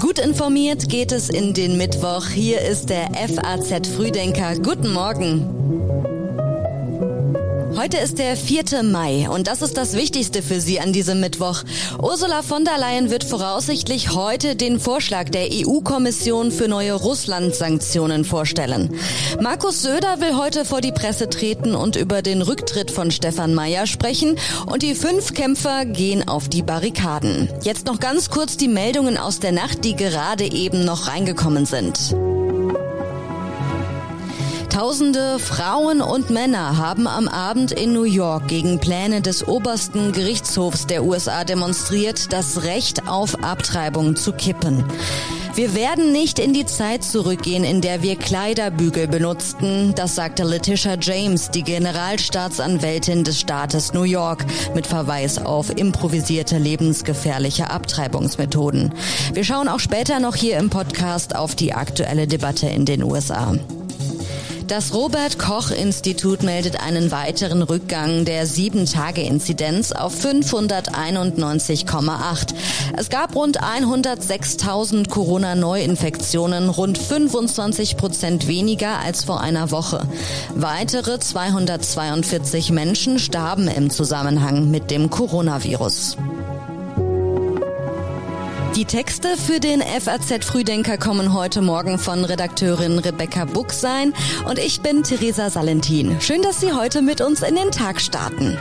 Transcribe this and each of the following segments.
Gut informiert geht es in den Mittwoch. Hier ist der FAZ Frühdenker. Guten Morgen. Heute ist der 4. Mai und das ist das Wichtigste für Sie an diesem Mittwoch. Ursula von der Leyen wird voraussichtlich heute den Vorschlag der EU-Kommission für neue Russland-Sanktionen vorstellen. Markus Söder will heute vor die Presse treten und über den Rücktritt von Stefan Mayer sprechen und die fünf Kämpfer gehen auf die Barrikaden. Jetzt noch ganz kurz die Meldungen aus der Nacht, die gerade eben noch reingekommen sind. Tausende Frauen und Männer haben am Abend in New York gegen Pläne des obersten Gerichtshofs der USA demonstriert, das Recht auf Abtreibung zu kippen. Wir werden nicht in die Zeit zurückgehen, in der wir Kleiderbügel benutzten, das sagte Letitia James, die Generalstaatsanwältin des Staates New York, mit Verweis auf improvisierte lebensgefährliche Abtreibungsmethoden. Wir schauen auch später noch hier im Podcast auf die aktuelle Debatte in den USA. Das Robert Koch Institut meldet einen weiteren Rückgang der 7-Tage-Inzidenz auf 591,8. Es gab rund 106.000 Corona-Neuinfektionen, rund 25 Prozent weniger als vor einer Woche. Weitere 242 Menschen starben im Zusammenhang mit dem Coronavirus. Die Texte für den FAZ Frühdenker kommen heute Morgen von Redakteurin Rebecca Buchsein und ich bin Theresa Salentin. Schön, dass Sie heute mit uns in den Tag starten.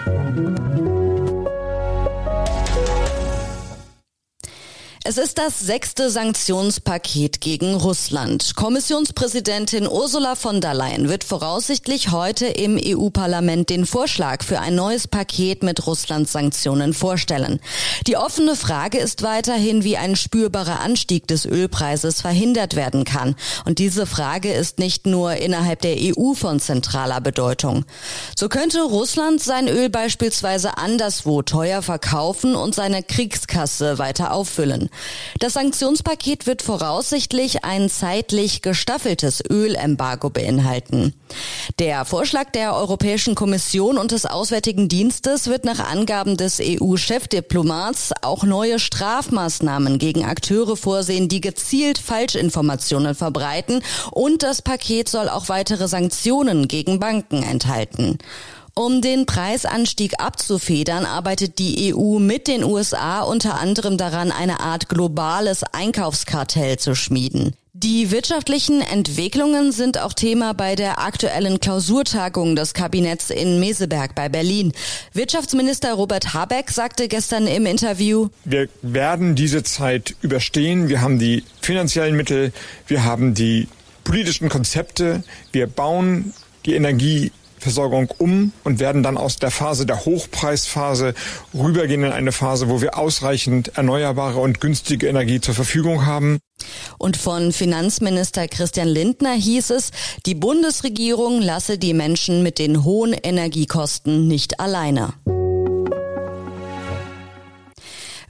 Es ist das sechste Sanktionspaket gegen Russland. Kommissionspräsidentin Ursula von der Leyen wird voraussichtlich heute im EU-Parlament den Vorschlag für ein neues Paket mit Russlands Sanktionen vorstellen. Die offene Frage ist weiterhin, wie ein spürbarer Anstieg des Ölpreises verhindert werden kann. Und diese Frage ist nicht nur innerhalb der EU von zentraler Bedeutung. So könnte Russland sein Öl beispielsweise anderswo teuer verkaufen und seine Kriegskasse weiter auffüllen. Das Sanktionspaket wird voraussichtlich ein zeitlich gestaffeltes Ölembargo beinhalten. Der Vorschlag der Europäischen Kommission und des Auswärtigen Dienstes wird nach Angaben des EU-Chefdiplomats auch neue Strafmaßnahmen gegen Akteure vorsehen, die gezielt Falschinformationen verbreiten und das Paket soll auch weitere Sanktionen gegen Banken enthalten. Um den Preisanstieg abzufedern, arbeitet die EU mit den USA unter anderem daran, eine Art globales Einkaufskartell zu schmieden. Die wirtschaftlichen Entwicklungen sind auch Thema bei der aktuellen Klausurtagung des Kabinetts in Meseberg bei Berlin. Wirtschaftsminister Robert Habeck sagte gestern im Interview, Wir werden diese Zeit überstehen. Wir haben die finanziellen Mittel, wir haben die politischen Konzepte, wir bauen die Energie Versorgung um und werden dann aus der Phase der Hochpreisphase rübergehen in eine Phase, wo wir ausreichend erneuerbare und günstige Energie zur Verfügung haben. Und von Finanzminister Christian Lindner hieß es, die Bundesregierung lasse die Menschen mit den hohen Energiekosten nicht alleine.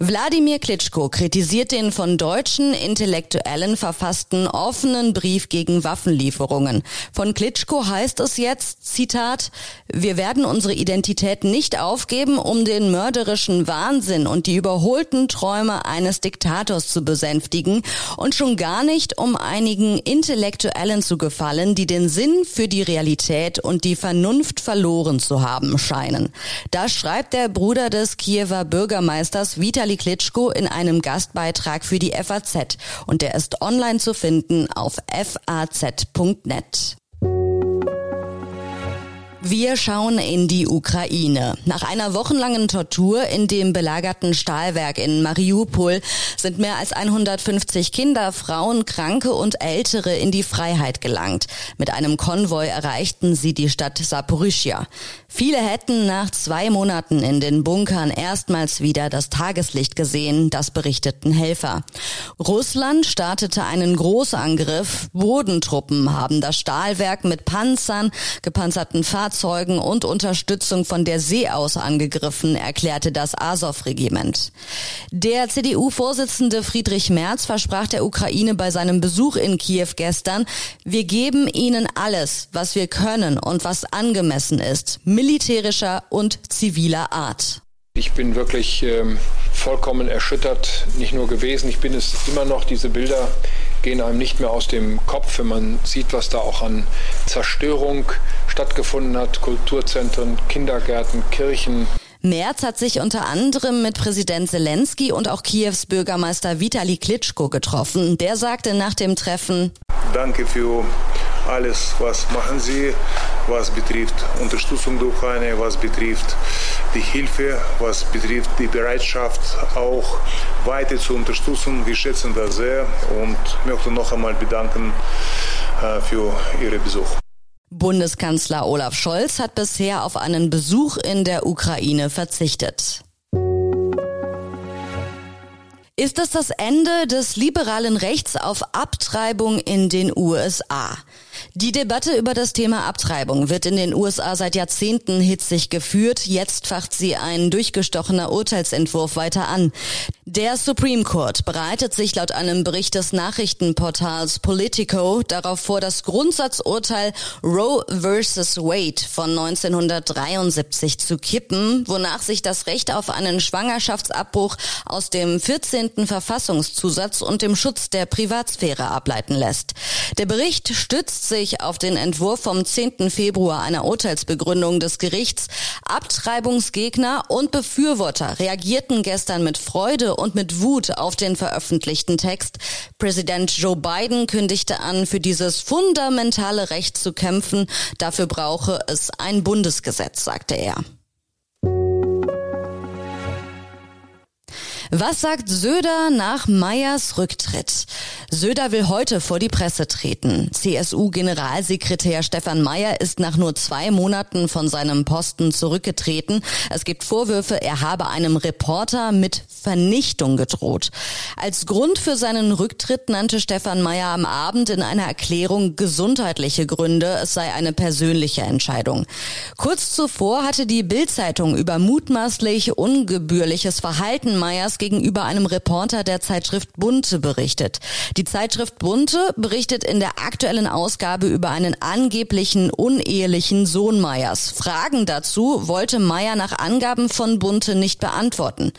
Wladimir Klitschko kritisiert den von deutschen Intellektuellen verfassten offenen Brief gegen Waffenlieferungen. Von Klitschko heißt es jetzt, Zitat, wir werden unsere Identität nicht aufgeben, um den mörderischen Wahnsinn und die überholten Träume eines Diktators zu besänftigen und schon gar nicht, um einigen Intellektuellen zu gefallen, die den Sinn für die Realität und die Vernunft verloren zu haben scheinen. Das schreibt der Bruder des Kiewer Bürgermeisters Vitali Vitali Klitschko in einem Gastbeitrag für die FAZ und der ist online zu finden auf faz.net. Wir schauen in die Ukraine. Nach einer wochenlangen Tortur in dem belagerten Stahlwerk in Mariupol sind mehr als 150 Kinder, Frauen, Kranke und Ältere in die Freiheit gelangt. Mit einem Konvoi erreichten sie die Stadt Saporischia. Viele hätten nach zwei Monaten in den Bunkern erstmals wieder das Tageslicht gesehen, das berichteten Helfer. Russland startete einen Großangriff. Bodentruppen haben das Stahlwerk mit Panzern, gepanzerten Fahrzeugen und Unterstützung von der See aus angegriffen, erklärte das Azov-Regiment. Der CDU-Vorsitzende Friedrich Merz versprach der Ukraine bei seinem Besuch in Kiew gestern, wir geben ihnen alles, was wir können und was angemessen ist militärischer und ziviler Art. Ich bin wirklich ähm, vollkommen erschüttert nicht nur gewesen, ich bin es immer noch. Diese Bilder gehen einem nicht mehr aus dem Kopf, wenn man sieht, was da auch an Zerstörung stattgefunden hat. Kulturzentren, Kindergärten, Kirchen. Merz hat sich unter anderem mit Präsident Zelensky und auch Kiews Bürgermeister Vitali Klitschko getroffen. Der sagte nach dem Treffen, Danke für alles, was machen Sie, was betrifft Unterstützung der Ukraine, was betrifft die Hilfe, was betrifft die Bereitschaft, auch weiter zu unterstützen. Wir schätzen das sehr und möchte noch einmal bedanken äh, für Ihren Besuch. Bundeskanzler Olaf Scholz hat bisher auf einen Besuch in der Ukraine verzichtet. Ist es das Ende des liberalen Rechts auf Abtreibung in den USA? Die Debatte über das Thema Abtreibung wird in den USA seit Jahrzehnten hitzig geführt. Jetzt facht sie ein durchgestochener Urteilsentwurf weiter an. Der Supreme Court bereitet sich laut einem Bericht des Nachrichtenportals Politico darauf vor, das Grundsatzurteil Roe vs. Wade von 1973 zu kippen, wonach sich das Recht auf einen Schwangerschaftsabbruch aus dem 14. Verfassungszusatz und dem Schutz der Privatsphäre ableiten lässt. Der Bericht stützt sich auf den Entwurf vom 10. Februar einer Urteilsbegründung des Gerichts. Abtreibungsgegner und Befürworter reagierten gestern mit Freude und mit Wut auf den veröffentlichten Text. Präsident Joe Biden kündigte an, für dieses fundamentale Recht zu kämpfen. Dafür brauche es ein Bundesgesetz, sagte er. Was sagt Söder nach Meyers Rücktritt? Söder will heute vor die Presse treten. CSU-Generalsekretär Stefan Meyer ist nach nur zwei Monaten von seinem Posten zurückgetreten. Es gibt Vorwürfe, er habe einem Reporter mit Vernichtung gedroht. Als Grund für seinen Rücktritt nannte Stefan Meyer am Abend in einer Erklärung gesundheitliche Gründe. Es sei eine persönliche Entscheidung. Kurz zuvor hatte die Bild-Zeitung über mutmaßlich ungebührliches Verhalten Meyers gegenüber einem Reporter der Zeitschrift Bunte berichtet. Die Zeitschrift Bunte berichtet in der aktuellen Ausgabe über einen angeblichen unehelichen Sohn Meyers. Fragen dazu wollte Meyer nach Angaben von Bunte nicht beantworten.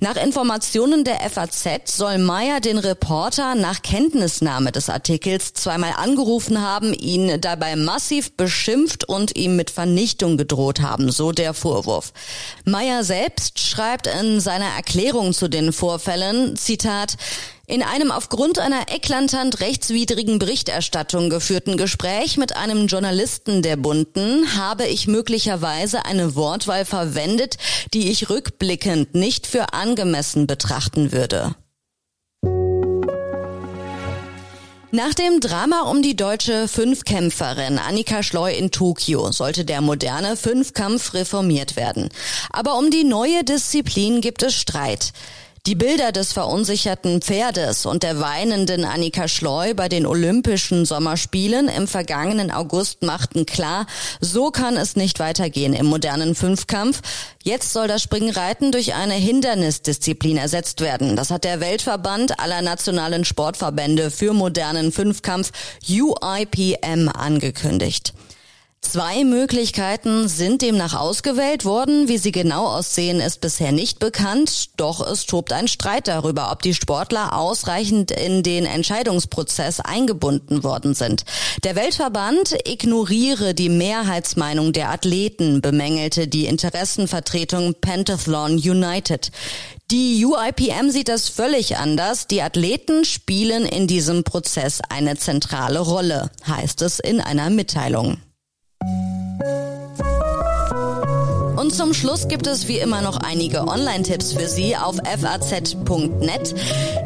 Nach Informationen der FAZ soll Meyer den Reporter nach Kenntnisnahme des Artikels zweimal angerufen haben, ihn dabei massiv beschimpft und ihm mit Vernichtung gedroht haben, so der Vorwurf. Meyer selbst schreibt in seiner Erklärung zu den Vorfällen, Zitat, in einem aufgrund einer eklatant rechtswidrigen Berichterstattung geführten Gespräch mit einem Journalisten der Bunden habe ich möglicherweise eine Wortwahl verwendet, die ich rückblickend nicht für angemessen betrachten würde. Nach dem Drama um die deutsche Fünfkämpferin Annika Schleu in Tokio sollte der moderne Fünfkampf reformiert werden. Aber um die neue Disziplin gibt es Streit. Die Bilder des verunsicherten Pferdes und der weinenden Annika Schleu bei den Olympischen Sommerspielen im vergangenen August machten klar, so kann es nicht weitergehen im modernen Fünfkampf. Jetzt soll das Springreiten durch eine Hindernisdisziplin ersetzt werden. Das hat der Weltverband aller nationalen Sportverbände für modernen Fünfkampf UIPM angekündigt. Zwei Möglichkeiten sind demnach ausgewählt worden. Wie sie genau aussehen, ist bisher nicht bekannt. Doch es tobt ein Streit darüber, ob die Sportler ausreichend in den Entscheidungsprozess eingebunden worden sind. Der Weltverband ignoriere die Mehrheitsmeinung der Athleten, bemängelte die Interessenvertretung Pentathlon United. Die UIPM sieht das völlig anders. Die Athleten spielen in diesem Prozess eine zentrale Rolle, heißt es in einer Mitteilung. Und zum Schluss gibt es wie immer noch einige Online-Tipps für Sie auf faz.net.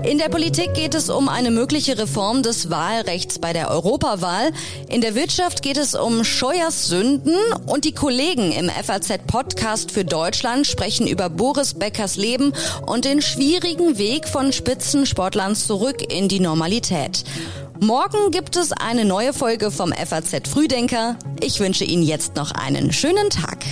In der Politik geht es um eine mögliche Reform des Wahlrechts bei der Europawahl. In der Wirtschaft geht es um Scheuers Sünden und die Kollegen im FAZ-Podcast für Deutschland sprechen über Boris Beckers Leben und den schwierigen Weg von Spitzensportlern zurück in die Normalität. Morgen gibt es eine neue Folge vom FAZ Frühdenker. Ich wünsche Ihnen jetzt noch einen schönen Tag.